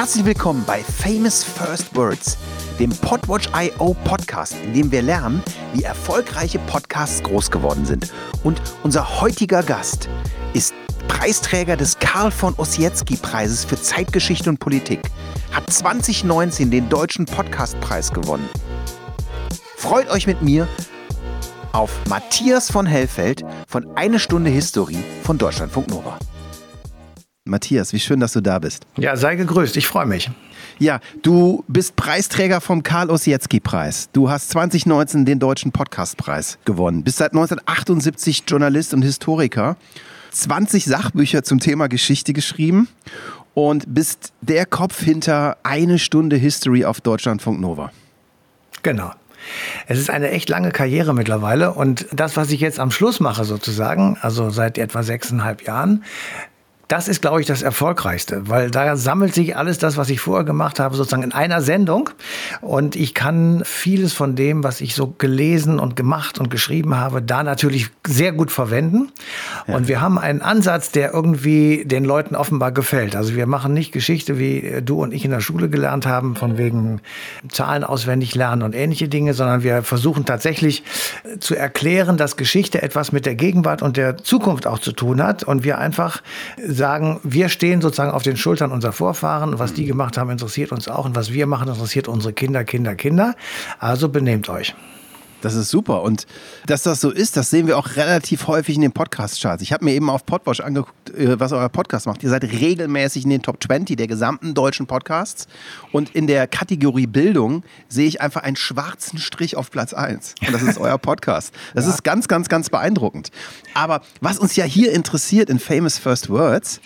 Herzlich willkommen bei Famous First Words, dem Podwatch.io Podcast, in dem wir lernen, wie erfolgreiche Podcasts groß geworden sind. Und unser heutiger Gast ist Preisträger des Karl von Ossietzky Preises für Zeitgeschichte und Politik, hat 2019 den Deutschen Podcastpreis gewonnen. Freut euch mit mir auf Matthias von Hellfeld von Eine Stunde History von Deutschlandfunk Nova. Matthias, wie schön, dass du da bist. Ja, sei gegrüßt, ich freue mich. Ja, du bist Preisträger vom Karl Ossietzky Preis. Du hast 2019 den Deutschen Podcastpreis gewonnen. Bist seit 1978 Journalist und Historiker. 20 Sachbücher zum Thema Geschichte geschrieben und bist der Kopf hinter eine Stunde History auf Deutschlandfunk Nova. Genau. Es ist eine echt lange Karriere mittlerweile und das, was ich jetzt am Schluss mache sozusagen, also seit etwa sechseinhalb Jahren, das ist, glaube ich, das Erfolgreichste, weil da sammelt sich alles das, was ich vorher gemacht habe, sozusagen in einer Sendung. Und ich kann vieles von dem, was ich so gelesen und gemacht und geschrieben habe, da natürlich sehr gut verwenden. Ja. Und wir haben einen Ansatz, der irgendwie den Leuten offenbar gefällt. Also wir machen nicht Geschichte, wie du und ich in der Schule gelernt haben, von wegen Zahlen auswendig lernen und ähnliche Dinge, sondern wir versuchen tatsächlich zu erklären, dass Geschichte etwas mit der Gegenwart und der Zukunft auch zu tun hat. Und wir einfach sagen, wir stehen sozusagen auf den Schultern unserer Vorfahren. Was die gemacht haben, interessiert uns auch. Und was wir machen, interessiert unsere Kinder, Kinder, Kinder. Also benehmt euch. Das ist super. Und dass das so ist, das sehen wir auch relativ häufig in den Podcast-Charts. Ich habe mir eben auf Podwatch angeguckt, äh, was euer Podcast macht. Ihr seid regelmäßig in den Top 20 der gesamten deutschen Podcasts. Und in der Kategorie Bildung sehe ich einfach einen schwarzen Strich auf Platz 1. Und das ist euer Podcast. Das ja. ist ganz, ganz, ganz beeindruckend. Aber was uns ja hier interessiert in Famous First Words,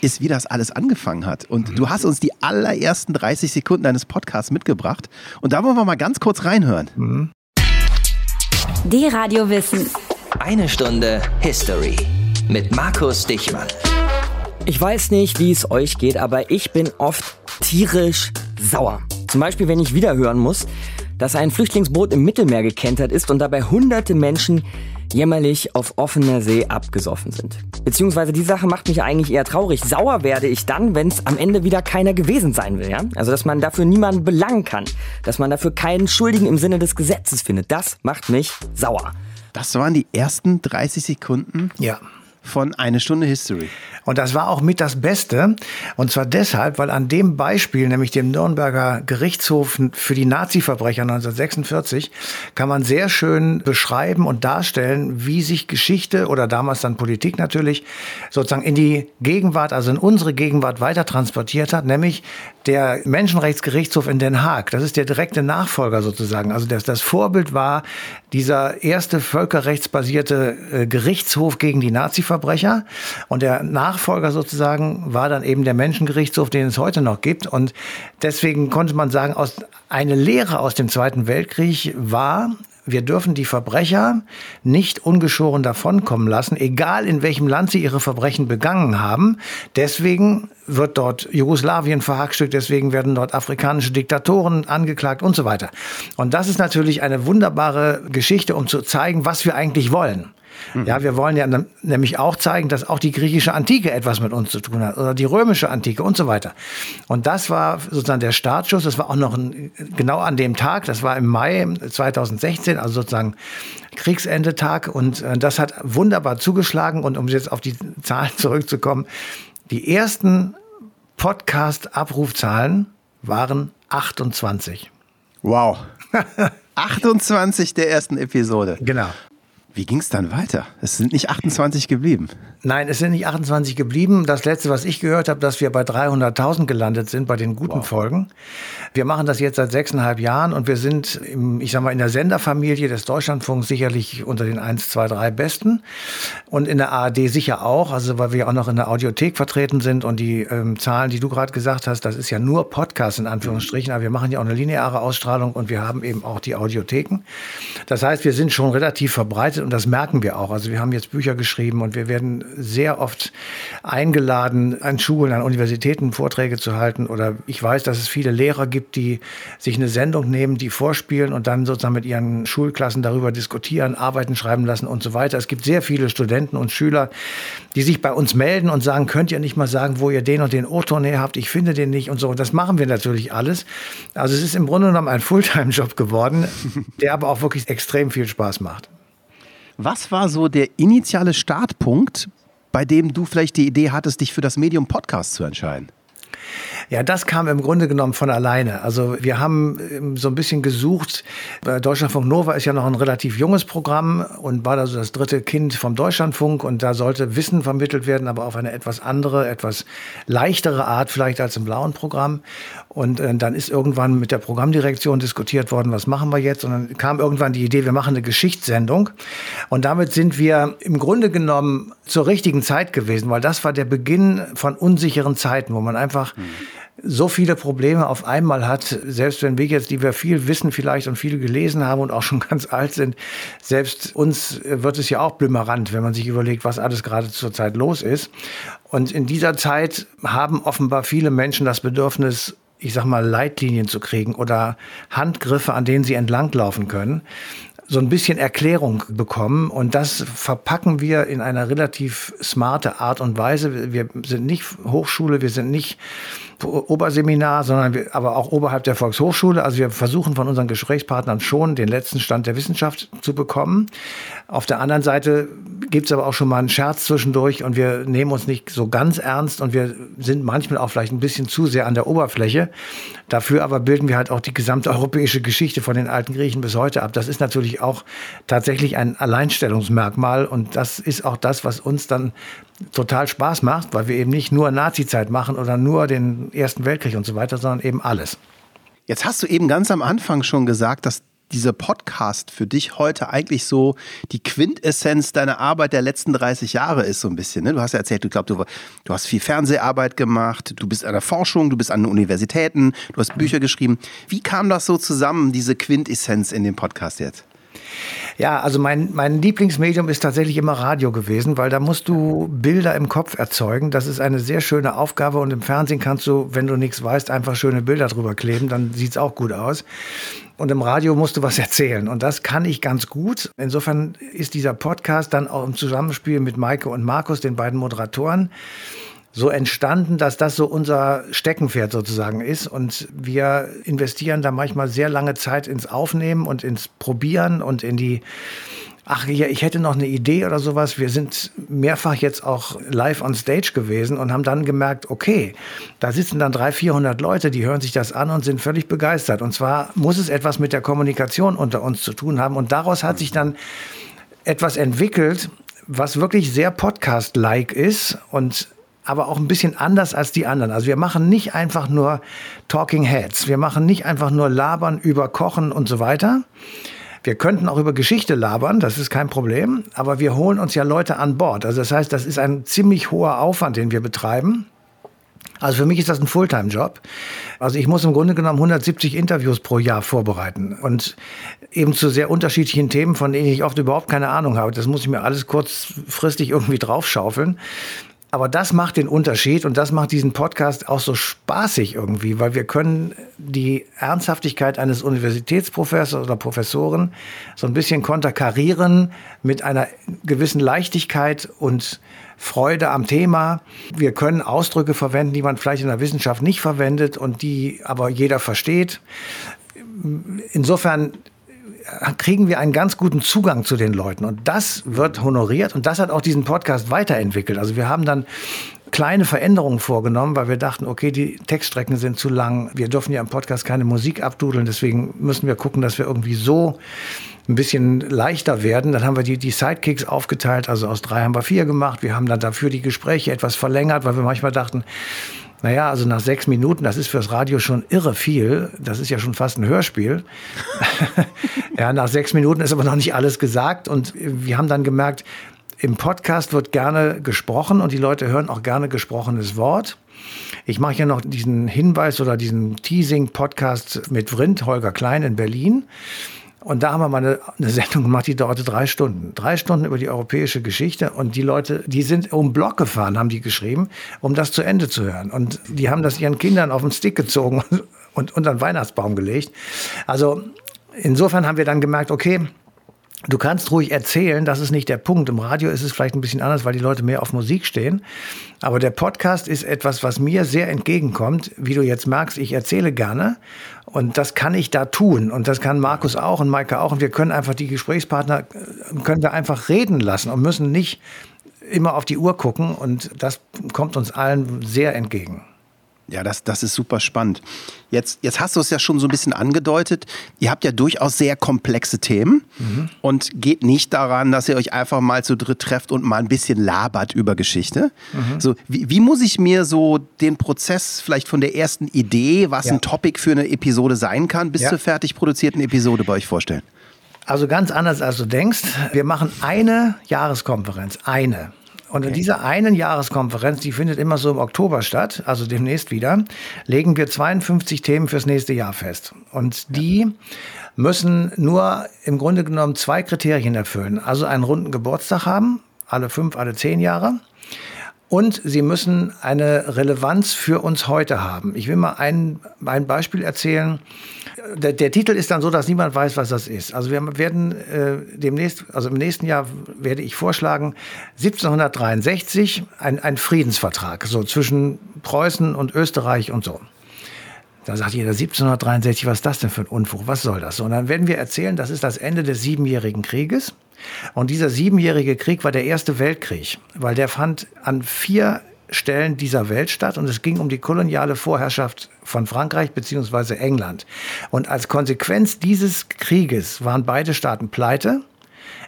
ist, wie das alles angefangen hat. Und mhm. du hast uns die allerersten 30 Sekunden deines Podcasts mitgebracht. Und da wollen wir mal ganz kurz reinhören. Mhm. Die Radio Wissen. Eine Stunde History mit Markus Dichmann. Ich weiß nicht, wie es euch geht, aber ich bin oft tierisch sauer. Zum Beispiel, wenn ich wieder hören muss, dass ein Flüchtlingsboot im Mittelmeer gekentert ist und dabei hunderte Menschen jämmerlich auf offener See abgesoffen sind. Beziehungsweise die Sache macht mich eigentlich eher traurig. Sauer werde ich dann, wenn es am Ende wieder keiner gewesen sein will. Ja? Also dass man dafür niemanden belangen kann. Dass man dafür keinen Schuldigen im Sinne des Gesetzes findet. Das macht mich sauer. Das waren die ersten 30 Sekunden? Ja von Eine Stunde History. Und das war auch mit das Beste. Und zwar deshalb, weil an dem Beispiel, nämlich dem Nürnberger Gerichtshof für die Nazi-Verbrecher 1946, kann man sehr schön beschreiben und darstellen, wie sich Geschichte oder damals dann Politik natürlich sozusagen in die Gegenwart, also in unsere Gegenwart weiter transportiert hat, nämlich der Menschenrechtsgerichtshof in Den Haag. Das ist der direkte Nachfolger sozusagen. Also das, das Vorbild war dieser erste völkerrechtsbasierte äh, Gerichtshof gegen die Nazi-Verbrecher. Und der Nachfolger sozusagen war dann eben der Menschengerichtshof, den es heute noch gibt. Und deswegen konnte man sagen, aus, eine Lehre aus dem Zweiten Weltkrieg war, wir dürfen die Verbrecher nicht ungeschoren davonkommen lassen, egal in welchem Land sie ihre Verbrechen begangen haben. Deswegen wird dort Jugoslawien verhackstückt, deswegen werden dort afrikanische Diktatoren angeklagt und so weiter. Und das ist natürlich eine wunderbare Geschichte, um zu zeigen, was wir eigentlich wollen. Mhm. Ja, wir wollen ja nämlich auch zeigen, dass auch die griechische Antike etwas mit uns zu tun hat oder die römische Antike und so weiter. Und das war sozusagen der Startschuss. Das war auch noch ein, genau an dem Tag. Das war im Mai 2016, also sozusagen Kriegsendetag. Und äh, das hat wunderbar zugeschlagen. Und um jetzt auf die Zahlen zurückzukommen, die ersten Podcast-Abrufzahlen waren 28. Wow. 28 der ersten Episode. Genau. Wie ging es dann weiter? Es sind nicht 28 geblieben. Nein, es sind nicht 28 geblieben. Das letzte, was ich gehört habe, dass wir bei 300.000 gelandet sind bei den guten wow. Folgen. Wir machen das jetzt seit sechseinhalb Jahren und wir sind, im, ich sag mal, in der Senderfamilie des Deutschlandfunks sicherlich unter den 1, 2, 3 Besten und in der ARD sicher auch, also weil wir auch noch in der Audiothek vertreten sind und die ähm, Zahlen, die du gerade gesagt hast, das ist ja nur Podcast in Anführungsstrichen, aber wir machen ja auch eine lineare Ausstrahlung und wir haben eben auch die Audiotheken. Das heißt, wir sind schon relativ verbreitet verbreitet und das merken wir auch. Also wir haben jetzt Bücher geschrieben und wir werden sehr oft eingeladen, an Schulen, an Universitäten Vorträge zu halten. Oder ich weiß, dass es viele Lehrer gibt, die sich eine Sendung nehmen, die vorspielen und dann sozusagen mit ihren Schulklassen darüber diskutieren, Arbeiten schreiben lassen und so weiter. Es gibt sehr viele Studenten und Schüler, die sich bei uns melden und sagen, könnt ihr nicht mal sagen, wo ihr den und den O-Ton her habt? Ich finde den nicht und so. Und das machen wir natürlich alles. Also es ist im Grunde genommen ein Fulltime-Job geworden, der aber auch wirklich extrem viel Spaß macht. Was war so der initiale Startpunkt, bei dem du vielleicht die Idee hattest, dich für das Medium Podcast zu entscheiden? Ja, das kam im Grunde genommen von alleine. Also wir haben ähm, so ein bisschen gesucht. Deutschlandfunk Nova ist ja noch ein relativ junges Programm und war also das dritte Kind vom Deutschlandfunk und da sollte Wissen vermittelt werden, aber auf eine etwas andere, etwas leichtere Art vielleicht als im blauen Programm. Und äh, dann ist irgendwann mit der Programmdirektion diskutiert worden, was machen wir jetzt? Und dann kam irgendwann die Idee, wir machen eine Geschichtssendung. Und damit sind wir im Grunde genommen zur richtigen Zeit gewesen, weil das war der Beginn von unsicheren Zeiten, wo man einfach mhm so viele Probleme auf einmal hat, selbst wenn wir jetzt, die wir viel wissen vielleicht und viel gelesen haben und auch schon ganz alt sind, selbst uns wird es ja auch blümerant, wenn man sich überlegt, was alles gerade zurzeit los ist. Und in dieser Zeit haben offenbar viele Menschen das Bedürfnis, ich sag mal, Leitlinien zu kriegen oder Handgriffe, an denen sie entlanglaufen können so ein bisschen Erklärung bekommen. Und das verpacken wir in einer relativ smarte Art und Weise. Wir sind nicht Hochschule, wir sind nicht Oberseminar, sondern wir, aber auch oberhalb der Volkshochschule. Also wir versuchen von unseren Gesprächspartnern schon den letzten Stand der Wissenschaft zu bekommen. Auf der anderen Seite gibt es aber auch schon mal einen Scherz zwischendurch und wir nehmen uns nicht so ganz ernst und wir sind manchmal auch vielleicht ein bisschen zu sehr an der Oberfläche. Dafür aber bilden wir halt auch die gesamte europäische Geschichte von den alten Griechen bis heute ab. Das ist natürlich auch tatsächlich ein Alleinstellungsmerkmal und das ist auch das, was uns dann total Spaß macht, weil wir eben nicht nur Nazi-Zeit machen oder nur den Ersten Weltkrieg und so weiter, sondern eben alles. Jetzt hast du eben ganz am Anfang schon gesagt, dass dieser Podcast für dich heute eigentlich so die Quintessenz deiner Arbeit der letzten 30 Jahre ist, so ein bisschen. Ne? Du hast ja erzählt, du glaubst, du, du hast viel Fernseharbeit gemacht, du bist an der Forschung, du bist an den Universitäten, du hast Bücher geschrieben. Wie kam das so zusammen, diese Quintessenz in dem Podcast jetzt? Ja, also mein, mein Lieblingsmedium ist tatsächlich immer Radio gewesen, weil da musst du Bilder im Kopf erzeugen. Das ist eine sehr schöne Aufgabe und im Fernsehen kannst du, wenn du nichts weißt, einfach schöne Bilder drüber kleben, dann sieht es auch gut aus. Und im Radio musst du was erzählen. Und das kann ich ganz gut. Insofern ist dieser Podcast dann auch im Zusammenspiel mit Maike und Markus, den beiden Moderatoren, so entstanden, dass das so unser Steckenpferd sozusagen ist. Und wir investieren da manchmal sehr lange Zeit ins Aufnehmen und ins Probieren und in die ach ja, ich hätte noch eine Idee oder sowas. Wir sind mehrfach jetzt auch live on stage gewesen und haben dann gemerkt, okay, da sitzen dann 300, 400 Leute, die hören sich das an und sind völlig begeistert. Und zwar muss es etwas mit der Kommunikation unter uns zu tun haben. Und daraus hat sich dann etwas entwickelt, was wirklich sehr Podcast-like ist und aber auch ein bisschen anders als die anderen. Also wir machen nicht einfach nur Talking Heads. Wir machen nicht einfach nur Labern über Kochen und so weiter. Wir könnten auch über Geschichte labern, das ist kein Problem, aber wir holen uns ja Leute an Bord. Also das heißt, das ist ein ziemlich hoher Aufwand, den wir betreiben. Also für mich ist das ein Fulltime-Job. Also ich muss im Grunde genommen 170 Interviews pro Jahr vorbereiten und eben zu sehr unterschiedlichen Themen, von denen ich oft überhaupt keine Ahnung habe. Das muss ich mir alles kurzfristig irgendwie draufschaufeln. Aber das macht den Unterschied und das macht diesen Podcast auch so spaßig irgendwie, weil wir können die Ernsthaftigkeit eines Universitätsprofessors oder Professoren so ein bisschen konterkarieren mit einer gewissen Leichtigkeit und Freude am Thema. Wir können Ausdrücke verwenden, die man vielleicht in der Wissenschaft nicht verwendet und die aber jeder versteht. Insofern kriegen wir einen ganz guten Zugang zu den Leuten. Und das wird honoriert und das hat auch diesen Podcast weiterentwickelt. Also wir haben dann kleine Veränderungen vorgenommen, weil wir dachten, okay, die Textstrecken sind zu lang. Wir dürfen ja im Podcast keine Musik abdudeln, deswegen müssen wir gucken, dass wir irgendwie so ein bisschen leichter werden. Dann haben wir die, die Sidekicks aufgeteilt, also aus drei haben wir vier gemacht. Wir haben dann dafür die Gespräche etwas verlängert, weil wir manchmal dachten, naja, also nach sechs Minuten, das ist fürs Radio schon irre viel. Das ist ja schon fast ein Hörspiel. ja, nach sechs Minuten ist aber noch nicht alles gesagt. Und wir haben dann gemerkt, im Podcast wird gerne gesprochen und die Leute hören auch gerne gesprochenes Wort. Ich mache ja noch diesen Hinweis oder diesen Teasing-Podcast mit Vrind, Holger Klein in Berlin. Und da haben wir mal eine, eine, Sendung gemacht, die dauerte drei Stunden. Drei Stunden über die europäische Geschichte. Und die Leute, die sind um Block gefahren, haben die geschrieben, um das zu Ende zu hören. Und die haben das ihren Kindern auf den Stick gezogen und unter den Weihnachtsbaum gelegt. Also insofern haben wir dann gemerkt, okay, Du kannst ruhig erzählen, das ist nicht der Punkt. Im Radio ist es vielleicht ein bisschen anders, weil die Leute mehr auf Musik stehen. Aber der Podcast ist etwas, was mir sehr entgegenkommt. Wie du jetzt merkst, ich erzähle gerne. Und das kann ich da tun. Und das kann Markus auch und Maike auch. Und wir können einfach die Gesprächspartner, äh, können wir einfach reden lassen und müssen nicht immer auf die Uhr gucken. Und das kommt uns allen sehr entgegen. Ja, das, das ist super spannend. Jetzt, jetzt hast du es ja schon so ein bisschen angedeutet. Ihr habt ja durchaus sehr komplexe Themen mhm. und geht nicht daran, dass ihr euch einfach mal zu dritt trefft und mal ein bisschen labert über Geschichte. Mhm. So, wie, wie, muss ich mir so den Prozess vielleicht von der ersten Idee, was ja. ein Topic für eine Episode sein kann, bis ja. zur fertig produzierten Episode bei euch vorstellen? Also ganz anders als du denkst. Wir machen eine Jahreskonferenz, eine. Und okay. in dieser einen Jahreskonferenz, die findet immer so im Oktober statt, also demnächst wieder, legen wir 52 Themen fürs nächste Jahr fest. Und die müssen nur im Grunde genommen zwei Kriterien erfüllen. Also einen runden Geburtstag haben, alle fünf, alle zehn Jahre. Und sie müssen eine Relevanz für uns heute haben. Ich will mal ein, ein Beispiel erzählen. Der, der, Titel ist dann so, dass niemand weiß, was das ist. Also wir werden äh, demnächst, also im nächsten Jahr werde ich vorschlagen, 1763 ein, ein Friedensvertrag, so zwischen Preußen und Österreich und so. Da sagt jeder 1763, was ist das denn für ein Unfug? Was soll das? Und dann werden wir erzählen, das ist das Ende des Siebenjährigen Krieges. Und dieser siebenjährige Krieg war der erste Weltkrieg, weil der fand an vier Stellen dieser Welt statt und es ging um die koloniale Vorherrschaft von Frankreich bzw. England. Und als Konsequenz dieses Krieges waren beide Staaten pleite.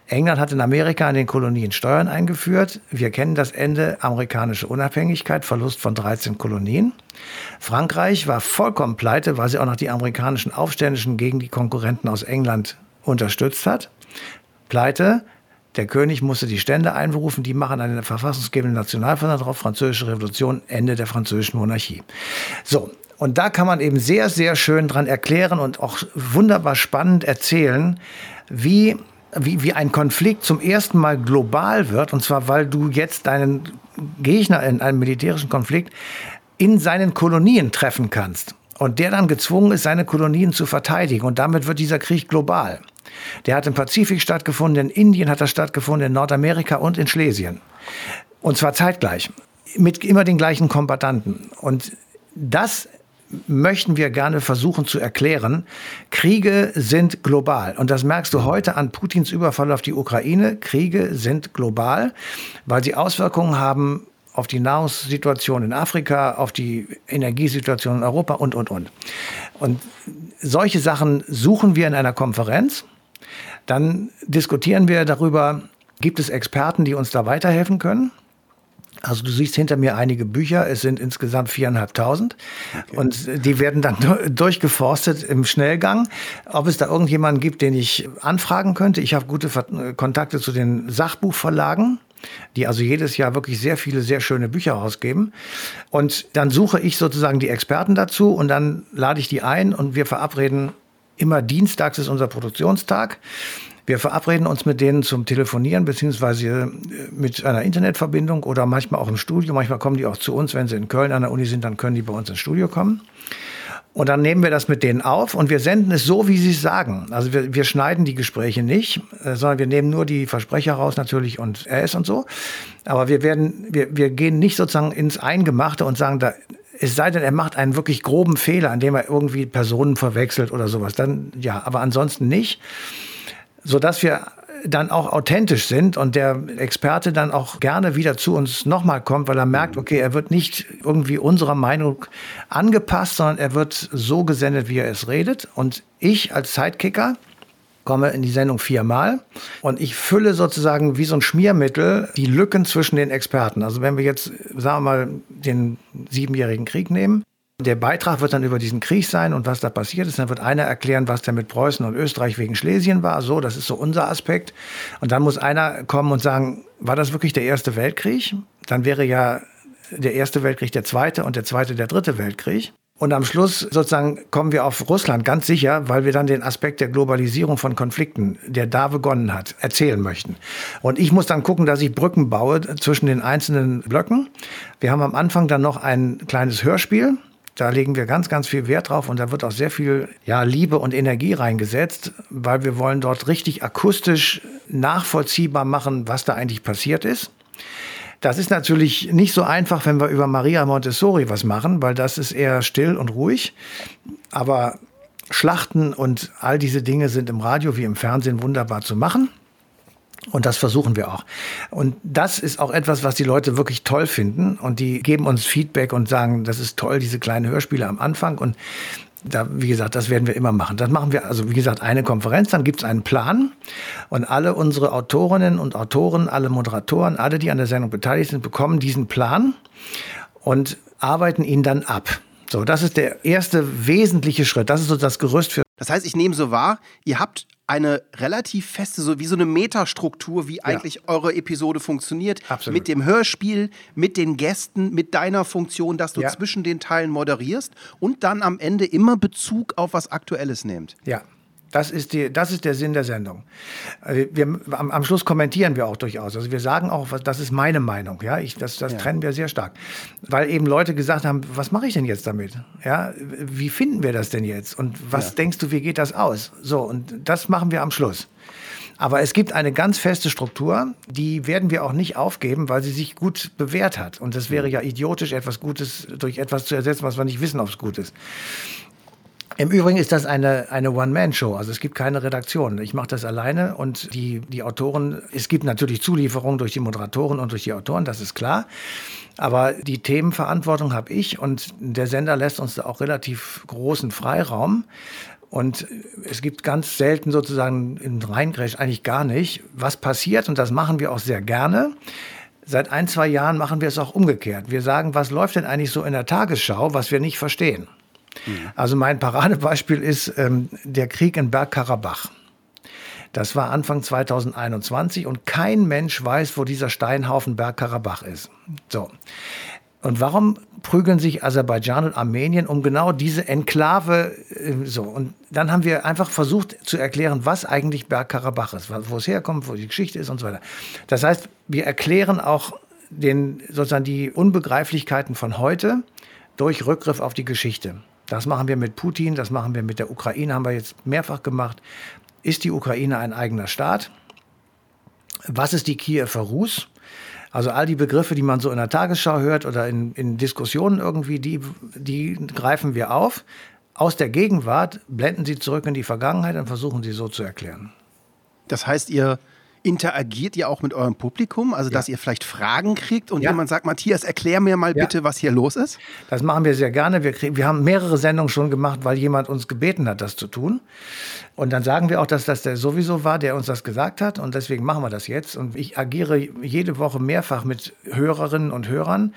England hat in Amerika in den Kolonien Steuern eingeführt. Wir kennen das Ende amerikanische Unabhängigkeit, Verlust von 13 Kolonien. Frankreich war vollkommen pleite, weil sie auch noch die amerikanischen Aufständischen gegen die Konkurrenten aus England unterstützt hat pleite. Der König musste die Stände einberufen, die machen eine verfassungsgebende Nationalversammlung drauf, Französische Revolution, Ende der französischen Monarchie. So, und da kann man eben sehr, sehr schön dran erklären und auch wunderbar spannend erzählen, wie, wie, wie ein Konflikt zum ersten Mal global wird. Und zwar, weil du jetzt deinen Gegner in einem militärischen Konflikt in seinen Kolonien treffen kannst. Und der dann gezwungen ist, seine Kolonien zu verteidigen. Und damit wird dieser Krieg global. Der hat im Pazifik stattgefunden, in Indien hat er stattgefunden, in Nordamerika und in Schlesien. Und zwar zeitgleich. Mit immer den gleichen Kombatanten. Und das möchten wir gerne versuchen zu erklären. Kriege sind global. Und das merkst du heute an Putins Überfall auf die Ukraine. Kriege sind global, weil sie Auswirkungen haben auf die Nahrungssituation in Afrika, auf die Energiesituation in Europa und, und, und. Und solche Sachen suchen wir in einer Konferenz. Dann diskutieren wir darüber, gibt es Experten, die uns da weiterhelfen können? Also du siehst hinter mir einige Bücher, es sind insgesamt viereinhalbtausend okay. und die werden dann durchgeforstet im Schnellgang. Ob es da irgendjemanden gibt, den ich anfragen könnte. Ich habe gute Kontakte zu den Sachbuchverlagen die also jedes Jahr wirklich sehr viele, sehr schöne Bücher rausgeben. Und dann suche ich sozusagen die Experten dazu und dann lade ich die ein und wir verabreden immer dienstags ist unser Produktionstag. Wir verabreden uns mit denen zum Telefonieren beziehungsweise äh, mit einer Internetverbindung oder manchmal auch im Studio. Manchmal kommen die auch zu uns, wenn sie in Köln an der Uni sind, dann können die bei uns ins Studio kommen. Und dann nehmen wir das mit denen auf und wir senden es so, wie sie es sagen. Also wir, wir schneiden die Gespräche nicht, äh, sondern wir nehmen nur die Versprecher raus natürlich und RS und so. Aber wir werden, wir, wir gehen nicht sozusagen ins Eingemachte und sagen, da, es sei denn, er macht einen wirklich groben Fehler, indem er irgendwie Personen verwechselt oder sowas. Dann ja, aber ansonsten nicht. Sodass wir dann auch authentisch sind und der Experte dann auch gerne wieder zu uns nochmal kommt, weil er merkt, okay, er wird nicht irgendwie unserer Meinung angepasst, sondern er wird so gesendet, wie er es redet. Und ich als Sidekicker komme in die Sendung viermal und ich fülle sozusagen wie so ein Schmiermittel die Lücken zwischen den Experten. Also wenn wir jetzt, sagen wir mal, den siebenjährigen Krieg nehmen, der Beitrag wird dann über diesen Krieg sein und was da passiert ist. Dann wird einer erklären, was der mit Preußen und Österreich wegen Schlesien war. So, das ist so unser Aspekt. Und dann muss einer kommen und sagen, war das wirklich der Erste Weltkrieg? Dann wäre ja der Erste Weltkrieg der Zweite und der Zweite der Dritte Weltkrieg. Und am Schluss sozusagen kommen wir auf Russland ganz sicher, weil wir dann den Aspekt der Globalisierung von Konflikten, der da begonnen hat, erzählen möchten. Und ich muss dann gucken, dass ich Brücken baue zwischen den einzelnen Blöcken. Wir haben am Anfang dann noch ein kleines Hörspiel. Da legen wir ganz, ganz viel Wert drauf und da wird auch sehr viel ja, Liebe und Energie reingesetzt, weil wir wollen dort richtig akustisch nachvollziehbar machen, was da eigentlich passiert ist. Das ist natürlich nicht so einfach, wenn wir über Maria Montessori was machen, weil das ist eher still und ruhig. Aber Schlachten und all diese Dinge sind im Radio wie im Fernsehen wunderbar zu machen. Und das versuchen wir auch. Und das ist auch etwas, was die Leute wirklich toll finden. Und die geben uns Feedback und sagen, das ist toll, diese kleinen Hörspiele am Anfang. Und da, wie gesagt, das werden wir immer machen. Das machen wir, also wie gesagt, eine Konferenz, dann gibt es einen Plan und alle unsere Autorinnen und Autoren, alle Moderatoren, alle, die an der Sendung beteiligt sind, bekommen diesen Plan und arbeiten ihn dann ab. So, das ist der erste wesentliche Schritt. Das ist so das Gerüst für. Das heißt, ich nehme so wahr, ihr habt eine relativ feste, so wie so eine Metastruktur, wie eigentlich ja. eure Episode funktioniert. Absolut. Mit dem Hörspiel, mit den Gästen, mit deiner Funktion, dass du ja. zwischen den Teilen moderierst und dann am Ende immer Bezug auf was Aktuelles nehmt. Ja, das ist, die, das ist der Sinn der Sendung. Äh, wir, am, am, Schluss kommentieren wir auch durchaus. Also wir sagen auch, das ist meine Meinung. Ja, ich, das, das ja. trennen wir sehr stark. Weil eben Leute gesagt haben, was mache ich denn jetzt damit? Ja, wie finden wir das denn jetzt? Und was ja. denkst du, wie geht das aus? So, und das machen wir am Schluss. Aber es gibt eine ganz feste Struktur, die werden wir auch nicht aufgeben, weil sie sich gut bewährt hat. Und es wäre ja idiotisch, etwas Gutes durch etwas zu ersetzen, was wir nicht wissen, ob es gut ist. Im Übrigen ist das eine, eine One-Man-Show, also es gibt keine Redaktion. Ich mache das alleine und die, die Autoren, es gibt natürlich Zulieferungen durch die Moderatoren und durch die Autoren, das ist klar. Aber die Themenverantwortung habe ich und der Sender lässt uns da auch relativ großen Freiraum. Und es gibt ganz selten sozusagen in Reingrätsch eigentlich gar nicht, was passiert. Und das machen wir auch sehr gerne. Seit ein, zwei Jahren machen wir es auch umgekehrt. Wir sagen, was läuft denn eigentlich so in der Tagesschau, was wir nicht verstehen. Mhm. Also mein Paradebeispiel ist ähm, der Krieg in Bergkarabach. Das war Anfang 2021 und kein Mensch weiß, wo dieser Steinhaufen Bergkarabach ist. So. Und warum prügeln sich Aserbaidschan und Armenien um genau diese Enklave äh, so? Und dann haben wir einfach versucht zu erklären, was eigentlich Bergkarabach ist, wo es herkommt, wo die Geschichte ist und so weiter. Das heißt, wir erklären auch den, sozusagen die Unbegreiflichkeiten von heute durch Rückgriff auf die Geschichte. Das machen wir mit Putin, das machen wir mit der Ukraine, haben wir jetzt mehrfach gemacht. Ist die Ukraine ein eigener Staat? Was ist die Kiewer Rus? Also all die Begriffe, die man so in der Tagesschau hört oder in, in Diskussionen irgendwie, die, die greifen wir auf. Aus der Gegenwart blenden sie zurück in die Vergangenheit und versuchen sie so zu erklären. Das heißt, ihr Interagiert ihr auch mit eurem Publikum? Also, ja. dass ihr vielleicht Fragen kriegt und ja. jemand sagt, Matthias, erklär mir mal ja. bitte, was hier los ist? Das machen wir sehr gerne. Wir, kriegen, wir haben mehrere Sendungen schon gemacht, weil jemand uns gebeten hat, das zu tun. Und dann sagen wir auch, dass das der sowieso war, der uns das gesagt hat. Und deswegen machen wir das jetzt. Und ich agiere jede Woche mehrfach mit Hörerinnen und Hörern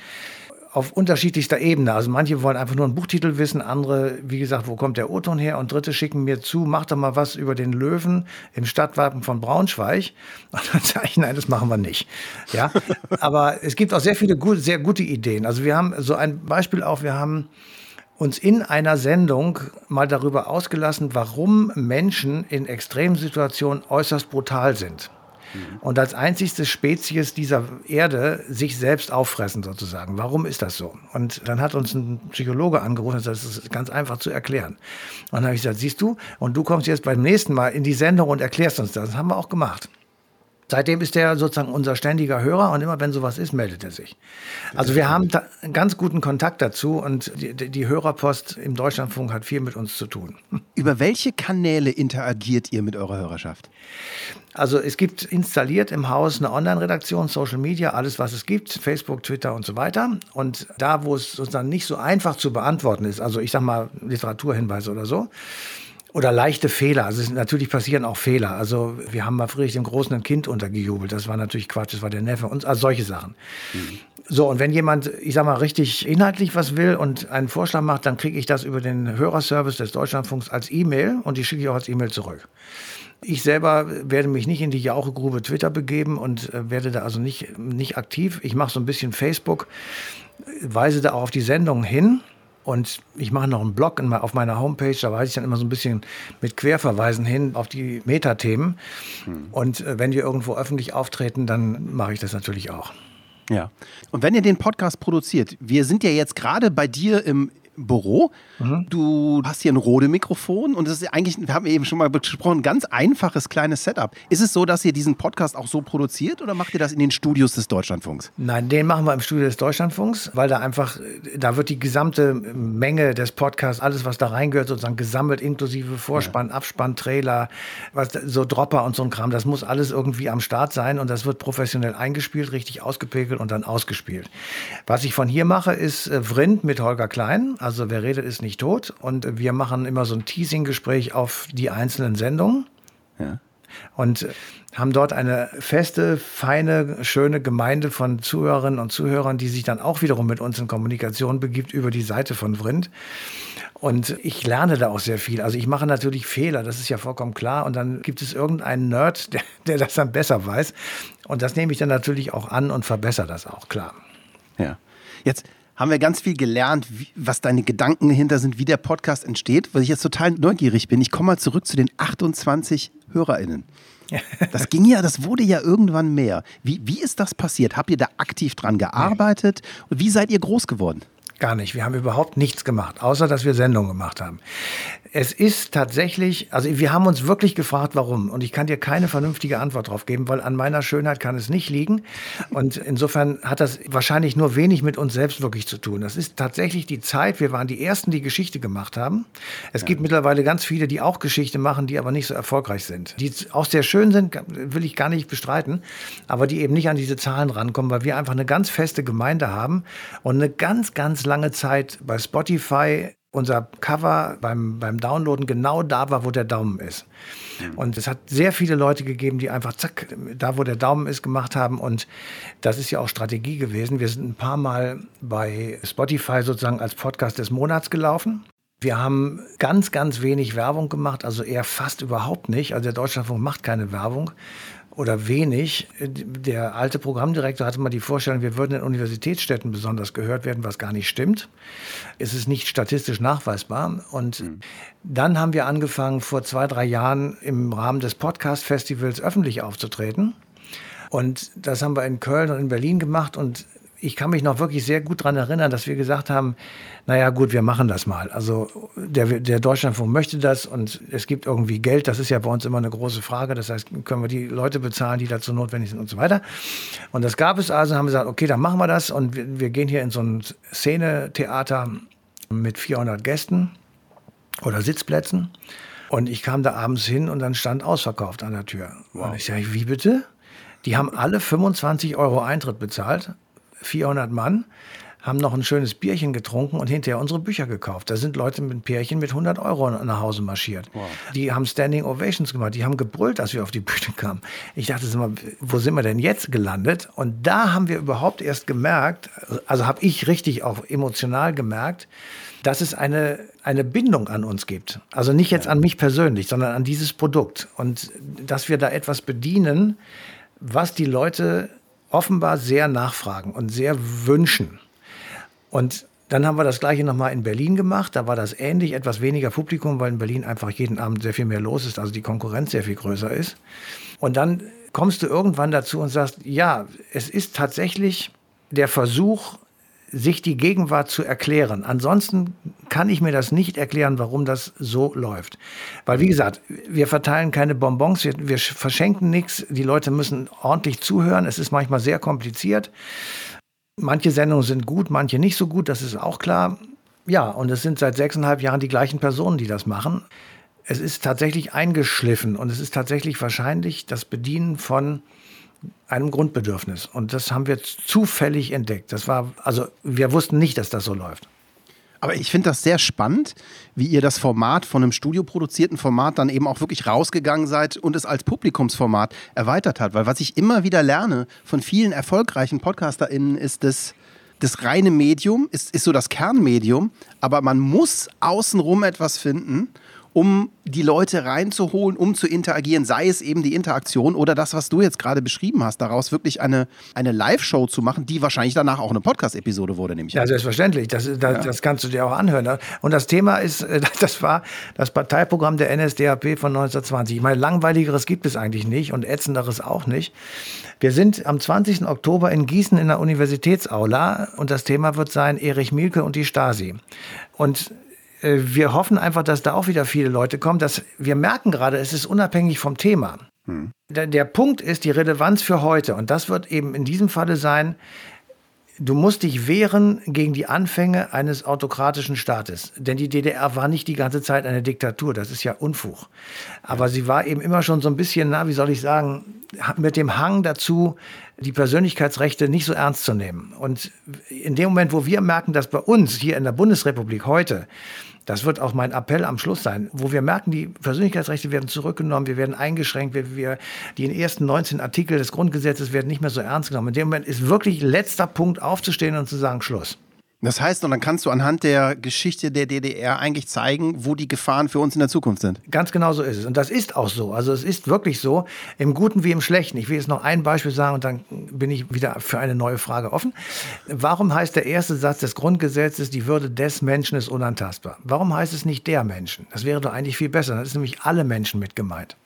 auf unterschiedlichster Ebene. Also manche wollen einfach nur einen Buchtitel wissen, andere, wie gesagt, wo kommt der O-Ton her? Und dritte schicken mir zu, mach doch mal was über den Löwen im Stadtwappen von Braunschweig. Und dann sage ich, nein, das machen wir nicht. Ja, aber es gibt auch sehr viele gut, sehr gute Ideen. Also wir haben so ein Beispiel auch, wir haben uns in einer Sendung mal darüber ausgelassen, warum Menschen in Extremsituationen äußerst brutal sind. Mhm. und als einzigste Spezies dieser Erde sich selbst auffressen sozusagen. Warum ist das so? Und dann hat uns ein Psychologe angerufen, das ist ganz einfach zu erklären. Und dann habe ich gesagt, siehst du, und du kommst jetzt beim nächsten Mal in die Sendung und erklärst uns das. Das haben wir auch gemacht. Seitdem ist er sozusagen unser ständiger Hörer und immer wenn sowas ist, meldet er sich. Also wir haben einen ganz guten Kontakt dazu und die, die, Hörerpost im Deutschlandfunk hat viel mit uns zu tun. Über welche Kanäle interagiert ihr mit eurer Hörerschaft? Also es gibt installiert im Haus eine Online-Redaktion, Social Media, alles was es gibt, Facebook, Twitter und so weiter. Und da, wo es sozusagen nicht so einfach zu beantworten ist, also ich sag mal Literaturhinweise oder so, oder leichte Fehler. Also natürlich passieren auch Fehler. Also wir haben mal Friedrich dem Großen ein Kind untergejubelt. Das war natürlich Quatsch, das war der Neffe und also solche Sachen. Mhm. So, und wenn jemand, ich sag mal, richtig inhaltlich was will und einen Vorschlag macht, dann kriege ich das über den Hörerservice des Deutschlandfunks als E-Mail und die schicke ich auch als E-Mail zurück. Ich selber werde mich nicht in die Jauchegrube Twitter begeben und äh, werde da also nicht, nicht aktiv. Ich mache so ein bisschen Facebook, weise da auch auf die Sendung hin Und ich mache noch einen Blog auf meiner Homepage, da weise ich dann immer so ein bisschen mit Querverweisen hin auf die Metathemen. Hm. Und äh, wenn wir irgendwo öffentlich auftreten, dann mache ich das natürlich auch. Ja. Und wenn ihr den Podcast produziert, wir sind ja jetzt gerade bei dir im, Büro. Mhm. Du hast hier ein Rode-Mikrofon und es ist eigentlich, wir haben eben schon mal besprochen, ein ganz einfaches kleines Setup. Ist es so, dass ihr diesen Podcast auch so produziert oder macht ihr das in den Studios des Deutschlandfunks? Nein, den machen wir im Studio des Deutschlandfunks, weil da einfach, da wird die gesamte Menge des Podcasts, alles was da reingehört, sozusagen gesammelt, inklusive Vorspann, ja. Abspann, Trailer, was, so Dropper und so ein Kram. Das muss alles irgendwie am Start sein und das wird professionell eingespielt, richtig ausgepegelt und dann ausgespielt. Was ich von hier mache, ist äh, Vrind mit Holger Klein also wer redet, ist nicht tot. Und wir machen immer so ein Teasing-Gespräch auf die einzelnen Sendungen. Ja. Und haben dort eine feste, feine, schöne Gemeinde von Zuhörerinnen und Zuhörern, die sich dann auch wiederum mit uns in Kommunikation begibt über die Seite von Vrind. Und ich lerne da auch sehr viel. Also ich mache natürlich Fehler, das ist ja vollkommen klar. Und dann gibt es irgendeinen Nerd, der, der das dann besser weiß. Und das nehme ich dann natürlich auch an und verbessere das auch, klar. Ja. Jetzt haben wir ganz viel gelernt, wie, was deine Gedanken dahinter sind, wie der Podcast entsteht, weil ich jetzt total neugierig bin. Ich komme mal zurück zu den 28 HörerInnen. Das ging ja, das wurde ja irgendwann mehr. Wie, wie ist das passiert? Habt ihr da aktiv dran gearbeitet? Und wie seid ihr groß geworden? Gar nicht. Wir haben überhaupt nichts gemacht, außer dass wir Sendungen gemacht haben. Es ist tatsächlich, also wir haben uns wirklich gefragt, warum. Und ich kann dir keine vernünftige Antwort drauf geben, weil an meiner Schönheit kann es nicht liegen. Und insofern hat das wahrscheinlich nur wenig mit uns selbst wirklich zu tun. Das ist tatsächlich die Zeit. Wir waren die Ersten, die Geschichte gemacht haben. Es ja. gibt mittlerweile ganz viele, die auch Geschichte machen, die aber nicht so erfolgreich sind. Die auch sehr schön sind, will ich gar nicht bestreiten, aber die eben nicht an diese Zahlen rankommen, weil wir einfach eine ganz feste Gemeinde haben und eine ganz, ganz lange Zeit bei Spotify unser Cover beim, beim Downloaden genau da war, wo der Daumen ist. Und es hat sehr viele Leute gegeben, die einfach zack, da wo der Daumen ist, gemacht haben. Und das ist ja auch Strategie gewesen. Wir sind ein paar Mal bei Spotify sozusagen als Podcast des Monats gelaufen. Wir haben ganz, ganz wenig Werbung gemacht, also eher fast überhaupt nicht. Also der Deutschlandfunk macht keine Werbung oder wenig. Der alte Programmdirektor hatte mal die Vorstellung, wir würden in Universitätsstädten besonders gehört werden, was gar nicht stimmt. Es ist nicht statistisch nachweisbar. Und mhm. dann haben wir angefangen, vor zwei, drei Jahren im Rahmen des Podcast-Festivals öffentlich aufzutreten. Und das haben wir in Köln und in Berlin gemacht. Und ich kann mich noch wirklich sehr gut daran erinnern, dass wir gesagt haben, naja gut, wir machen das mal. Also der, der Deutschlandfunk möchte das und es gibt irgendwie Geld, das ist ja bei uns immer eine große Frage. Das heißt, können wir die Leute bezahlen, die dazu notwendig sind und so weiter. Und das gab es also, haben wir gesagt, okay, dann machen wir das und wir, wir gehen hier in so ein Szene-Theater mit 400 Gästen oder Sitzplätzen. Und ich kam da abends hin und dann stand ausverkauft an der Tür. Wow. Und ich sage, wie bitte? Die haben alle 25 Euro Eintritt bezahlt 400 Mann, haben noch ein schönes Bierchen getrunken und hinterher unsere Bücher gekauft. Da sind Leute mit Pärchen mit 100 Euro nach Hause marschiert. Wow. Die haben Standing Ovations gemacht. Die haben gebrüllt, als wir auf die Bühne kamen. Ich dachte immer, wo sind wir denn jetzt gelandet? Und da haben wir überhaupt erst gemerkt, also habe ich richtig auch emotional gemerkt, dass es eine, eine Bindung an uns gibt. Also nicht jetzt an mich persönlich, sondern an dieses Produkt. Und dass wir da etwas bedienen, was die Leute offenbar sehr nachfragen und sehr wünschen. Und dann haben wir das gleiche nochmal in Berlin gemacht. Da war das ähnlich, etwas weniger Publikum, weil in Berlin einfach jeden Abend sehr viel mehr los ist, also die Konkurrenz sehr viel größer ist. Und dann kommst du irgendwann dazu und sagst, ja, es ist tatsächlich der Versuch, sich die Gegenwart zu erklären. Ansonsten kann ich mir das nicht erklären, warum das so läuft. Weil, wie gesagt, wir verteilen keine Bonbons, wir, wir verschenken nichts. Die Leute müssen ordentlich zuhören. Es ist manchmal sehr kompliziert. Manche Sendungen sind gut, manche nicht so gut, das ist auch klar. Ja, und es sind seit sechseinhalb Jahren die gleichen Personen, die das machen. Es ist tatsächlich eingeschliffen und es ist tatsächlich wahrscheinlich das Bedienen von einem Grundbedürfnis. Und das haben wir zufällig entdeckt. Das war, also wir wussten nicht, dass das so läuft. Aber ich finde das sehr spannend, wie ihr das Format von einem studioproduzierten Format dann eben auch wirklich rausgegangen seid und es als Publikumsformat erweitert hat. Weil was ich immer wieder lerne von vielen erfolgreichen PodcasterInnen ist das, das reine Medium, ist, ist so das Kernmedium, aber man muss außenrum etwas finden, um die Leute reinzuholen, um zu interagieren, sei es eben die Interaktion oder das, was du jetzt gerade beschrieben hast, daraus wirklich eine, eine Live-Show zu machen, die wahrscheinlich danach auch eine Podcast-Episode wurde, nämlich. Ja, selbstverständlich. Das, das, ja. das kannst du dir auch anhören. Und das Thema ist, das war das Parteiprogramm der NSDAP von 1920. Ich meine, langweiligeres gibt es eigentlich nicht und ätzenderes auch nicht. Wir sind am 20. Oktober in Gießen in der Universitätsaula und das Thema wird sein Erich Mielke und die Stasi. Und äh, wir hoffen einfach, dass da auch wieder viele Leute kommen. Dass wir merken gerade, es ist unabhängig vom Thema. Hm. Der, der Punkt ist die Relevanz für heute. Und das wird eben in diesem Falle sein, Du musst dich wehren gegen die Anfänge eines autokratischen Staates. Denn die DDR war nicht die ganze Zeit eine Diktatur. Das ist ja Unfug. Aber sie war eben immer schon so ein bisschen, na, wie soll ich sagen, mit dem Hang dazu, die Persönlichkeitsrechte nicht so ernst zu nehmen. Und in dem Moment, wo wir merken, dass bei uns hier in der Bundesrepublik heute das wird auch mein Appell am Schluss sein, wo wir merken, die Persönlichkeitsrechte werden zurückgenommen, wir werden eingeschränkt, wir, wir, die ersten 19 Artikel des Grundgesetzes werden nicht mehr so ernst genommen. In dem Moment ist wirklich letzter Punkt aufzustehen und zu sagen, Schluss. Das heißt, und dann kannst du anhand der Geschichte der DDR eigentlich zeigen, wo die Gefahren für uns in der Zukunft sind. Ganz genau so ist es. Und das ist auch so. Also es ist wirklich so, im Guten wie im Schlechten. Ich will jetzt noch ein Beispiel sagen und dann bin ich wieder für eine neue Frage offen. Warum heißt der erste Satz des Grundgesetzes, die Würde des Menschen ist unantastbar? Warum heißt es nicht der Menschen? Das wäre doch eigentlich viel besser. Das ist nämlich alle Menschen mit gemeint.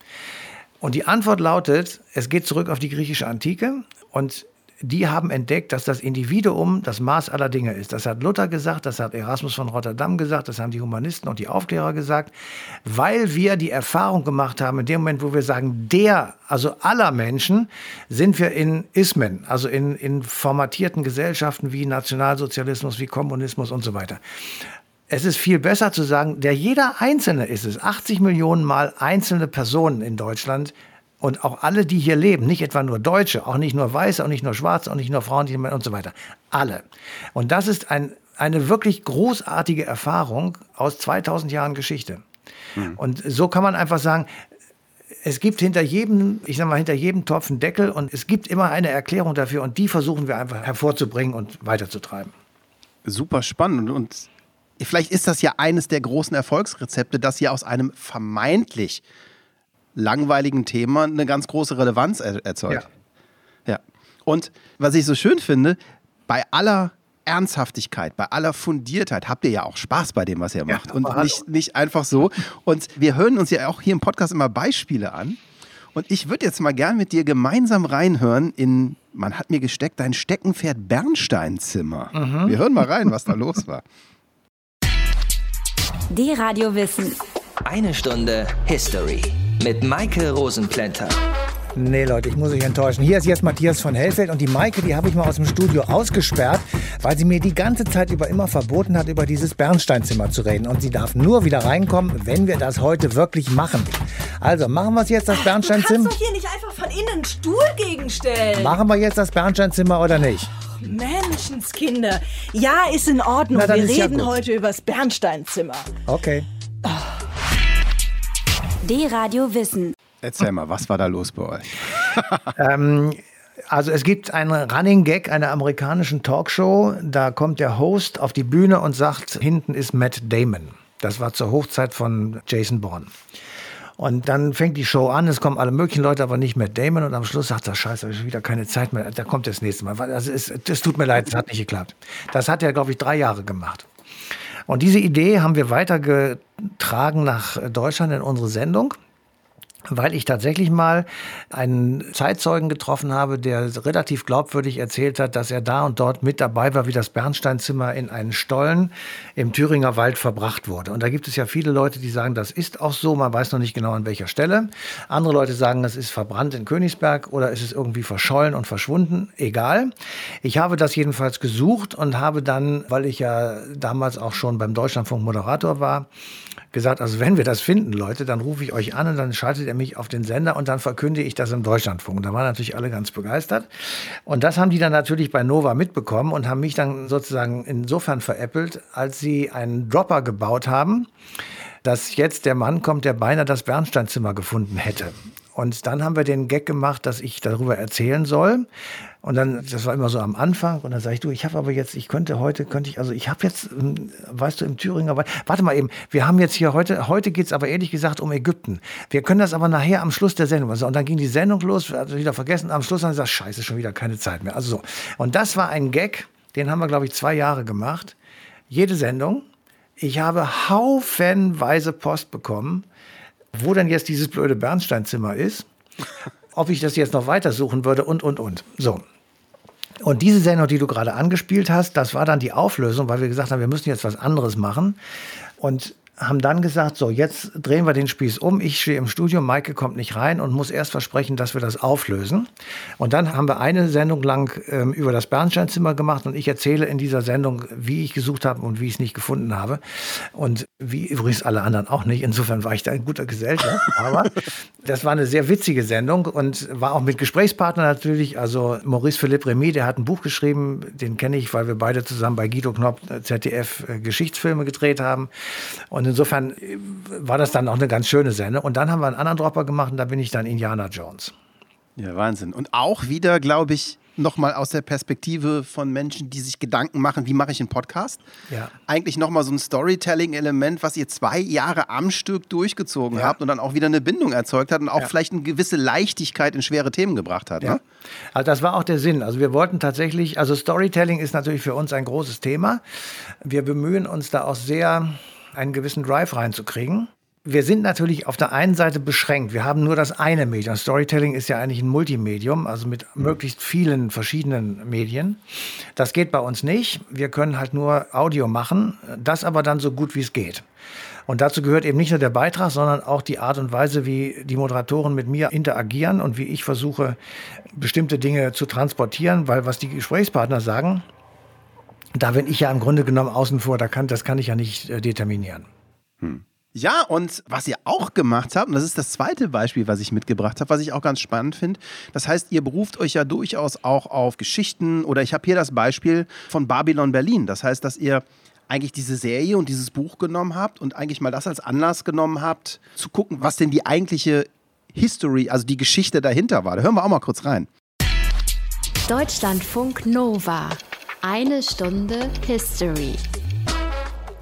Und die Antwort lautet, es geht zurück auf die griechische Antike und die haben entdeckt, dass das Individuum das Maß aller Dinge ist. Das hat Luther gesagt, das hat Erasmus von Rotterdam gesagt, das haben die Humanisten und die Aufklärer gesagt, weil wir die Erfahrung gemacht haben, in dem Moment, wo wir sagen, der, also aller Menschen, sind wir in Ismen, also in, in formatierten Gesellschaften wie Nationalsozialismus, wie Kommunismus und so weiter. Es ist viel besser zu sagen, der jeder Einzelne ist es. 80 Millionen Mal einzelne Personen in Deutschland und auch alle, die hier leben, nicht etwa nur Deutsche, auch nicht nur Weiße, auch nicht nur Schwarze, auch nicht nur Frauen und so weiter. Alle. Und das ist ein, eine wirklich großartige Erfahrung aus 2000 Jahren Geschichte. Mhm. Und so kann man einfach sagen, es gibt hinter jedem, ich sag mal, hinter jedem Topf einen Deckel und es gibt immer eine Erklärung dafür und die versuchen wir einfach hervorzubringen und weiterzutreiben. Super spannend und vielleicht ist das ja eines der großen Erfolgsrezepte, dass ihr aus einem vermeintlich langweiligen Thema eine ganz große Relevanz er erzeugt. Ja. ja. Und was ich so schön finde, bei aller Ernsthaftigkeit, bei aller Fundiertheit habt ihr ja auch Spaß bei dem, was ihr macht. Ja, und nicht, nicht einfach so. Und wir hören uns ja auch hier im Podcast immer Beispiele an. Und ich würde jetzt mal gern mit dir gemeinsam reinhören in, man hat mir gesteckt, dein Steckenpferd Bernsteinzimmer. Mhm. Wir hören mal rein, was da los war. Die Radio Wissen. Eine Stunde History mit Maike Rosenplanter. Nee, Leute, ich muss euch enttäuschen. Hier ist jetzt Matthias von Hellfeld und die Maike, die habe ich mal aus dem Studio ausgesperrt, weil sie mir die ganze Zeit über immer verboten hat, über dieses Bernsteinzimmer zu reden. Und sie darf nur wieder reinkommen, wenn wir das heute wirklich machen. Also, machen wir es jetzt, das Bernsteinzimmer? Du kannst doch hier nicht einfach von innen einen Stuhl gegenstellen. Machen wir jetzt das Bernsteinzimmer oder nicht? Menschenskinder. Ja, ist in Ordnung. wir reden ja heute über das Bernsteinzimmer. Okay. Oh. D-Radio Wissen. Erzähl mal, was war da los bei euch? ähm, also es gibt einen Running Gag einer amerikanischen Talkshow. Da kommt der Host auf die Bühne und sagt, hinten ist Matt Damon. Das war zur Hochzeit von Jason Bourne. Und dann fängt die Show an, es kommen alle möglichen Leute, aber nicht Matt Damon. Und am Schluss sagt er, scheiße, habe ich wieder keine Zeit mehr. Da kommt das nächste Mal. Also es, es tut mir leid, es hat nicht geklappt. Das hat er, glaube ich, drei Jahre gemacht. Und diese Idee haben wir weitergetragen nach Deutschland in unsere Sendung weil ich tatsächlich mal einen Zeitzeugen getroffen habe, der relativ glaubwürdig erzählt hat, dass er da und dort mit dabei war, wie das Bernsteinzimmer in einen Stollen im Thüringer Wald verbracht wurde. Und da gibt es ja viele Leute, die sagen, das ist auch so, man weiß noch nicht genau an welcher Stelle. Andere Leute sagen, es ist verbrannt in Königsberg oder es ist irgendwie verschollen und verschwunden. Egal. Ich habe das jedenfalls gesucht und habe dann, weil ich ja damals auch schon beim Deutschlandfunk Moderator war, gesagt, also wenn wir das finden, Leute, dann rufe ich euch an und dann schaltet ihr mich auf den Sender und dann verkünde ich das im Deutschlandfunk. Und da waren natürlich alle ganz begeistert. Und das haben die dann natürlich bei Nova mitbekommen und haben mich dann sozusagen insofern veräppelt, als sie einen Dropper gebaut haben, dass jetzt der Mann kommt, der beinahe das Bernsteinzimmer gefunden hätte. Und dann haben wir den Gag gemacht, dass ich darüber erzählen soll. Und dann, das war immer so am Anfang. Und dann sage ich, du, ich habe aber jetzt, ich könnte heute, könnte ich, also ich habe jetzt, ähm, weißt du, im Thüringer warte mal eben, wir haben jetzt hier heute, heute geht's aber ehrlich gesagt um Ägypten. Wir können das aber nachher am Schluss der Sendung. Also, und dann ging die Sendung los, also wieder vergessen, am Schluss dann gesagt, scheiße, schon wieder keine Zeit mehr. Also so. Und das war ein Gag, den haben wir, glaube ich, zwei Jahre gemacht. Jede Sendung. Ich habe haufenweise Post bekommen, wo denn jetzt dieses blöde Bernsteinzimmer ist ob ich das jetzt noch weitersuchen würde und, und, und. So. Und diese Sendung, die du gerade angespielt hast, das war dann die Auflösung, weil wir gesagt haben, wir müssen jetzt was anderes machen. Und haben dann gesagt, so, jetzt drehen wir den Spieß um. Ich stehe im Studio, Maike kommt nicht rein und muss erst versprechen, dass wir das auflösen. Und dann haben wir eine Sendung lang ähm, über das Bernsteinzimmer gemacht und ich erzähle in dieser Sendung, wie ich gesucht habe und wie ich es nicht gefunden habe. Und wie übrigens alle anderen auch nicht. Insofern war ich da in guter Gesellschaft. Aber das war eine sehr witzige Sendung und war auch mit Gesprächspartnern natürlich. Also Maurice Philippe Remy, der hat ein Buch geschrieben, den kenne ich, weil wir beide zusammen bei Guido Knopp äh, ZDF äh, Geschichtsfilme gedreht haben. Und insofern äh, war das dann auch eine ganz schöne Sendung. Und dann haben wir einen anderen Dropper gemacht und da bin ich dann Indiana Jones. Ja, Wahnsinn. Und auch wieder, glaube ich, nochmal aus der Perspektive von Menschen, die sich Gedanken machen, wie mache ich einen Podcast? Ja. Eigentlich nochmal so ein Storytelling-Element, was ihr zwei Jahre am Stück durchgezogen ja. habt und dann auch wieder eine Bindung erzeugt hat und auch ja. vielleicht eine gewisse Leichtigkeit in schwere Themen gebracht hat. Ja. Ne? Also das war auch der Sinn. Also wir wollten tatsächlich, also Storytelling ist natürlich für uns ein großes Thema. Wir bemühen uns da auch sehr, einen gewissen Drive reinzukriegen wir sind natürlich auf der einen Seite beschränkt. Wir haben nur das eine Medium. Storytelling ist ja eigentlich ein Multimedium, also mit möglichst vielen verschiedenen Medien. Das geht bei uns nicht. Wir können halt nur Audio machen, das aber dann so gut wie es geht. Und dazu gehört eben nicht nur der Beitrag, sondern auch die Art und Weise, wie die Moderatoren mit mir interagieren und wie ich versuche, bestimmte Dinge zu transportieren, weil was die Gesprächspartner sagen, da bin ich ja im Grunde genommen außen vor, da kann, das kann ich ja nicht äh, determinieren. Hm. Ja, und was ihr auch gemacht habt, und das ist das zweite Beispiel, was ich mitgebracht habe, was ich auch ganz spannend finde. Das heißt, ihr beruft euch ja durchaus auch auf Geschichten oder ich habe hier das Beispiel von Babylon Berlin. Das heißt, dass ihr eigentlich diese Serie und dieses Buch genommen habt und eigentlich mal das als Anlass genommen habt, zu gucken, was denn die eigentliche History, also die Geschichte dahinter war. Da hören wir auch mal kurz rein. Deutschlandfunk Nova. Eine Stunde History.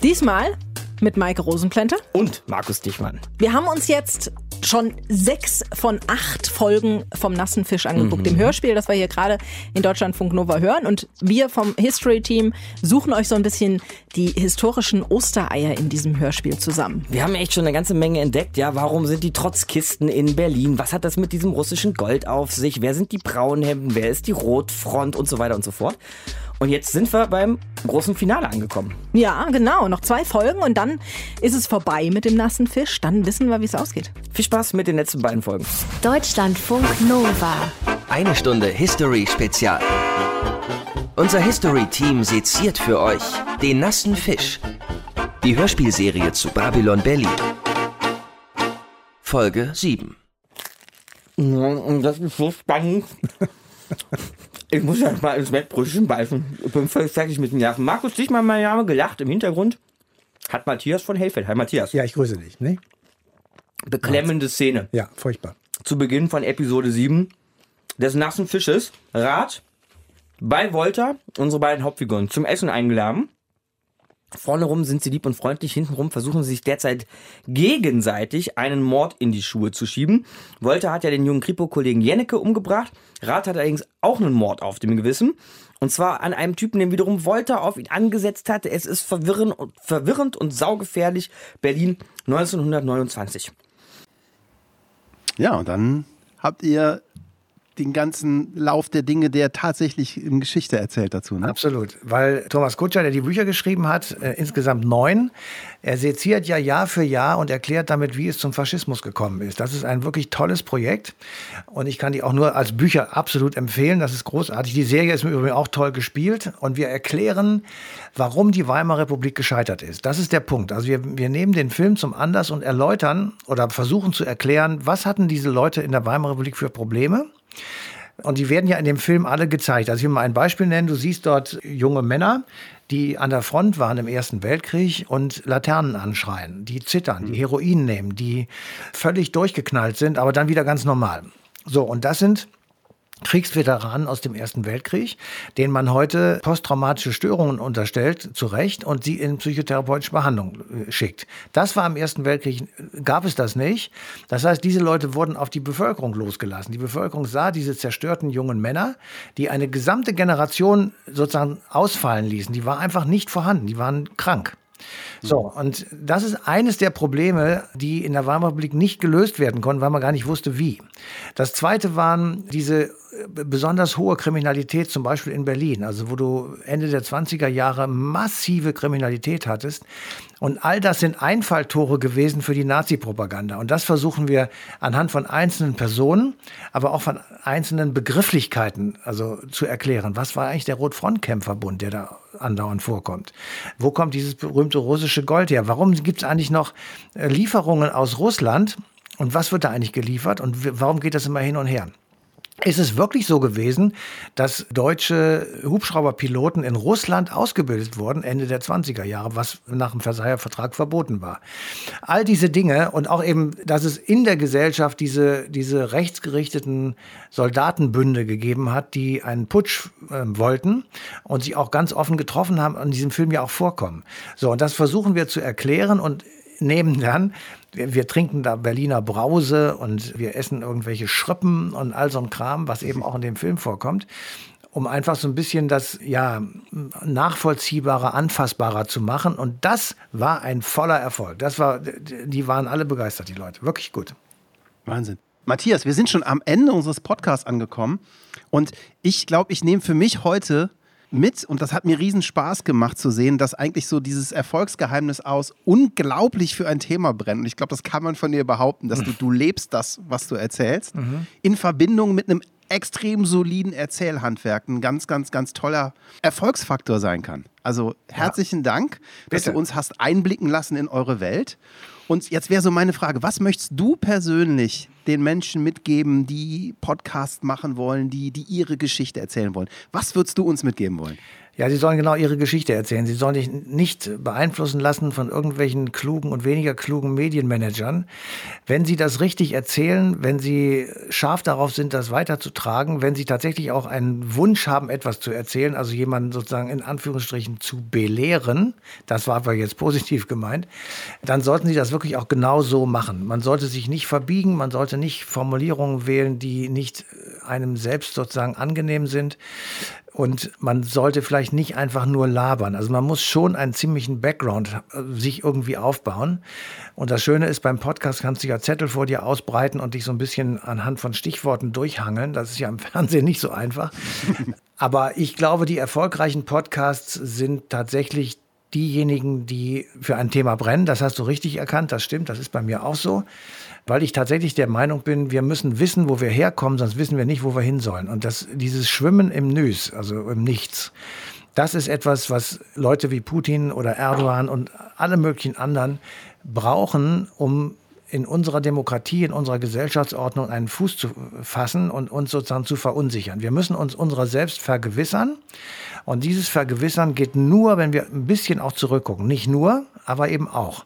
Diesmal mit Maike Rosenplänter und Markus Dichmann. Wir haben uns jetzt schon sechs von acht Folgen vom Nassen Fisch angeguckt, mhm. dem Hörspiel, das wir hier gerade in Deutschlandfunk Nova hören. Und wir vom History Team suchen euch so ein bisschen die historischen Ostereier in diesem Hörspiel zusammen. Wir haben echt schon eine ganze Menge entdeckt. Ja, warum sind die Trotzkisten in Berlin? Was hat das mit diesem russischen Gold auf sich? Wer sind die Braunhemden? Wer ist die Rotfront und so weiter und so fort? Und jetzt sind wir beim großen Finale angekommen. Ja, genau. Noch zwei Folgen und dann ist es vorbei mit dem nassen Fisch. Dann wissen wir, wie es ausgeht. Viel Spaß mit den letzten beiden Folgen. Deutschlandfunk Nova. Eine Stunde History Spezial. Unser History-Team seziert für euch den nassen Fisch. Die Hörspielserie zu Babylon Berlin. Folge 7. Das ist so spannend. Ich muss ja mal ins Mettbrötchen beißen. Ich bin völlig fertig mit den Nerven. Markus Dichmann, mein Name, gelacht im Hintergrund. Hat Matthias von Hellfeld. Hi Matthias. Ja, ich grüße dich. Ne? Beklemmende Szene. Ja, furchtbar. Zu Beginn von Episode 7 des nassen Fisches. Rat bei Volta unsere beiden Hauptfiguren zum Essen eingeladen. Vorne rum sind sie lieb und freundlich, hintenrum versuchen sie sich derzeit gegenseitig einen Mord in die Schuhe zu schieben. Wolter hat ja den jungen Kripo-Kollegen Jennecke umgebracht. Rath hat allerdings auch einen Mord auf dem Gewissen. Und zwar an einem Typen, den wiederum Wolter auf ihn angesetzt hatte. Es ist verwirrend und, verwirrend und saugefährlich. Berlin 1929. Ja, und dann habt ihr den ganzen Lauf der Dinge, der tatsächlich in Geschichte erzählt dazu. Ne? Absolut, weil Thomas Kutscher, der die Bücher geschrieben hat, äh, insgesamt neun, er seziert ja Jahr für Jahr und erklärt damit, wie es zum Faschismus gekommen ist. Das ist ein wirklich tolles Projekt und ich kann die auch nur als Bücher absolut empfehlen. Das ist großartig. Die Serie ist im Übrigen auch toll gespielt und wir erklären, warum die Weimarer Republik gescheitert ist. Das ist der Punkt. Also wir, wir nehmen den Film zum Anlass und erläutern oder versuchen zu erklären, was hatten diese Leute in der Weimarer Republik für Probleme Und die werden ja in dem Film alle gezeigt. Also ich will mal ein Beispiel nennen. Du siehst dort junge Männer, die an der Front waren im Ersten Weltkrieg und Laternen anschreien, die zittern, die Heroin nehmen, die völlig durchgeknallt sind, aber dann wieder ganz normal. So, und das sind Kriegsveteranen aus dem Ersten Weltkrieg, denen man heute posttraumatische Störungen unterstellt, zu Recht, und sie in psychotherapeutische Behandlung äh, schickt. Das war im Ersten Weltkrieg, gab es das nicht. Das heißt, diese Leute wurden auf die Bevölkerung losgelassen. Die Bevölkerung sah diese zerstörten jungen Männer, die eine gesamte Generation sozusagen ausfallen ließen. Die war einfach nicht vorhanden, die waren krank. So, und das ist eines der Probleme, die in der Weimarer Republik nicht gelöst werden konnten, weil man gar nicht wusste, wie. Das zweite waren diese besonders hohe Kriminalität, zum Beispiel in Berlin, also wo du Ende der 20er Jahre massive Kriminalität hattest. Und all das sind Einfalltore gewesen für die Nazi-Propaganda. Und das versuchen wir anhand von einzelnen Personen, aber auch von einzelnen Begrifflichkeiten also zu erklären. Was war eigentlich der Rotfrontkämpferbund, der da andauernd vorkommt? Wo kommt dieses berühmte russische Gold her? Warum gibt es eigentlich noch äh, Lieferungen aus Russland? Und was wird da eigentlich geliefert? Und warum geht das immer hin und her? Ist es wirklich so gewesen, dass deutsche Hubschrauberpiloten in Russland ausgebildet wurden, Ende der 20er Jahre, was nach dem Versailler Vertrag verboten war? All diese Dinge und auch eben, dass es in der Gesellschaft diese, diese rechtsgerichteten Soldatenbünde gegeben hat, die einen Putsch äh, wollten und sich auch ganz offen getroffen haben, in diesem Film ja auch vorkommen. So, und das versuchen wir zu erklären und nehmen dann, wir, wir, trinken da Berliner Brause und wir essen irgendwelche Schrippen und all so ein Kram, was eben auch in dem Film vorkommt, um einfach so ein bisschen das ja nachvollziehbarer, anfassbarer zu machen. Und das war ein voller Erfolg. Das war, die waren alle begeistert, die Leute. Wirklich gut. Wahnsinn. Matthias, wir sind schon am Ende unseres Podcasts angekommen. Und ich glaube, ich nehme für mich heute mit und das hat mir riesen Spaß gemacht zu sehen, dass eigentlich so dieses Erfolgsgeheimnis aus unglaublich für ein Thema brennt. Und ich glaube, das kann man von dir behaupten, dass du, du lebst das, was du erzählst, mhm. in Verbindung mit einem extrem soliden Erzählhandwerk ein ganz, ganz, ganz toller Erfolgsfaktor sein kann. Also herzlichen ja. Dank, dass Bitte. du uns hast einblicken lassen in eure Welt. Und jetzt wäre so meine Frage, was möchtest du persönlich den Menschen mitgeben, die Podcast machen wollen, die, die ihre Geschichte erzählen wollen? Was würdest du uns mitgeben wollen? Ja, sie sollen genau ihre Geschichte erzählen. Sie sollen sich nicht beeinflussen lassen von irgendwelchen klugen und weniger klugen Medienmanagern. Wenn sie das richtig erzählen, wenn sie scharf darauf sind, das weiterzutragen, wenn sie tatsächlich auch einen Wunsch haben, etwas zu erzählen, also jemanden sozusagen in Anführungsstrichen zu belehren, das war aber jetzt positiv gemeint, dann sollten sie das wirklich auch genau so machen. Man sollte sich nicht verbiegen, man sollte nicht Formulierungen wählen, die nicht einem selbst sozusagen angenehm sind. Und man sollte vielleicht nicht einfach nur labern. Also man muss schon einen ziemlichen Background äh, sich irgendwie aufbauen. Und das Schöne ist, beim Podcast kannst du ja Zettel vor dir ausbreiten und dich so ein bisschen anhand von Stichworten durchhangeln. Das ist ja im Fernsehen nicht so einfach. Aber ich glaube, die erfolgreichen Podcasts sind tatsächlich diejenigen, die für ein Thema brennen. Das hast du richtig erkannt. Das stimmt. Das ist bei mir auch so weil ich tatsächlich der Meinung bin, wir müssen wissen, wo wir herkommen, sonst wissen wir nicht, wo wir hin sollen. Und das, dieses Schwimmen im Nüs, also im Nichts, das ist etwas, was Leute wie Putin oder Erdogan und alle möglichen anderen brauchen, um in unserer Demokratie, in unserer Gesellschaftsordnung einen Fuß zu fassen und uns sozusagen zu verunsichern. Wir müssen uns unserer selbst vergewissern. Und dieses Vergewissern geht nur, wenn wir ein bisschen auch zurückgucken. Nicht nur, aber eben auch.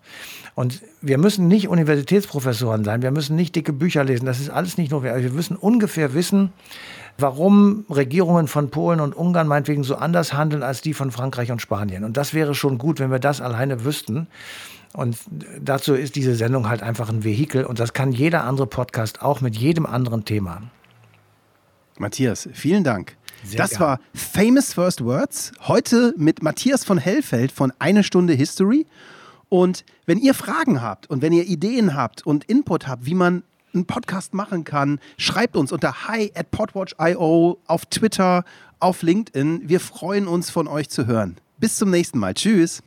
Und wir müssen nicht Universitätsprofessoren sein, wir müssen nicht dicke Bücher lesen, das ist alles nicht notwendig. Wir müssen ungefähr wissen, warum Regierungen von Polen und Ungarn meinetwegen so anders handeln als die von Frankreich und Spanien. Und das wäre schon gut, wenn wir das alleine wüssten. Und dazu ist diese Sendung halt einfach ein Vehikel und das kann jeder andere Podcast auch mit jedem anderen Thema. Matthias, vielen Dank. Sehr das gern. war Famous First Words. Heute mit Matthias von Hellfeld von Eine Stunde History. Und wenn ihr Fragen habt und wenn ihr Ideen habt und Input habt, wie man einen Podcast machen kann, schreibt uns unter hi at podwatch.io auf Twitter, auf LinkedIn. Wir freuen uns von euch zu hören. Bis zum nächsten Mal. Tschüss.